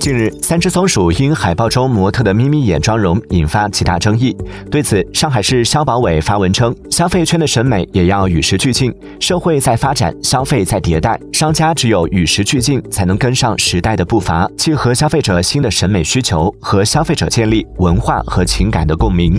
近日，三只松鼠因海报中模特的眯眯眼妆容引发极大争议。对此，上海市消保委发文称，消费圈的审美也要与时俱进，社会在发展，消费在迭代，商家只有与时俱进，才能跟上时代的步伐，契合消费者新的审美需求，和消费者建立文化和情感的共鸣。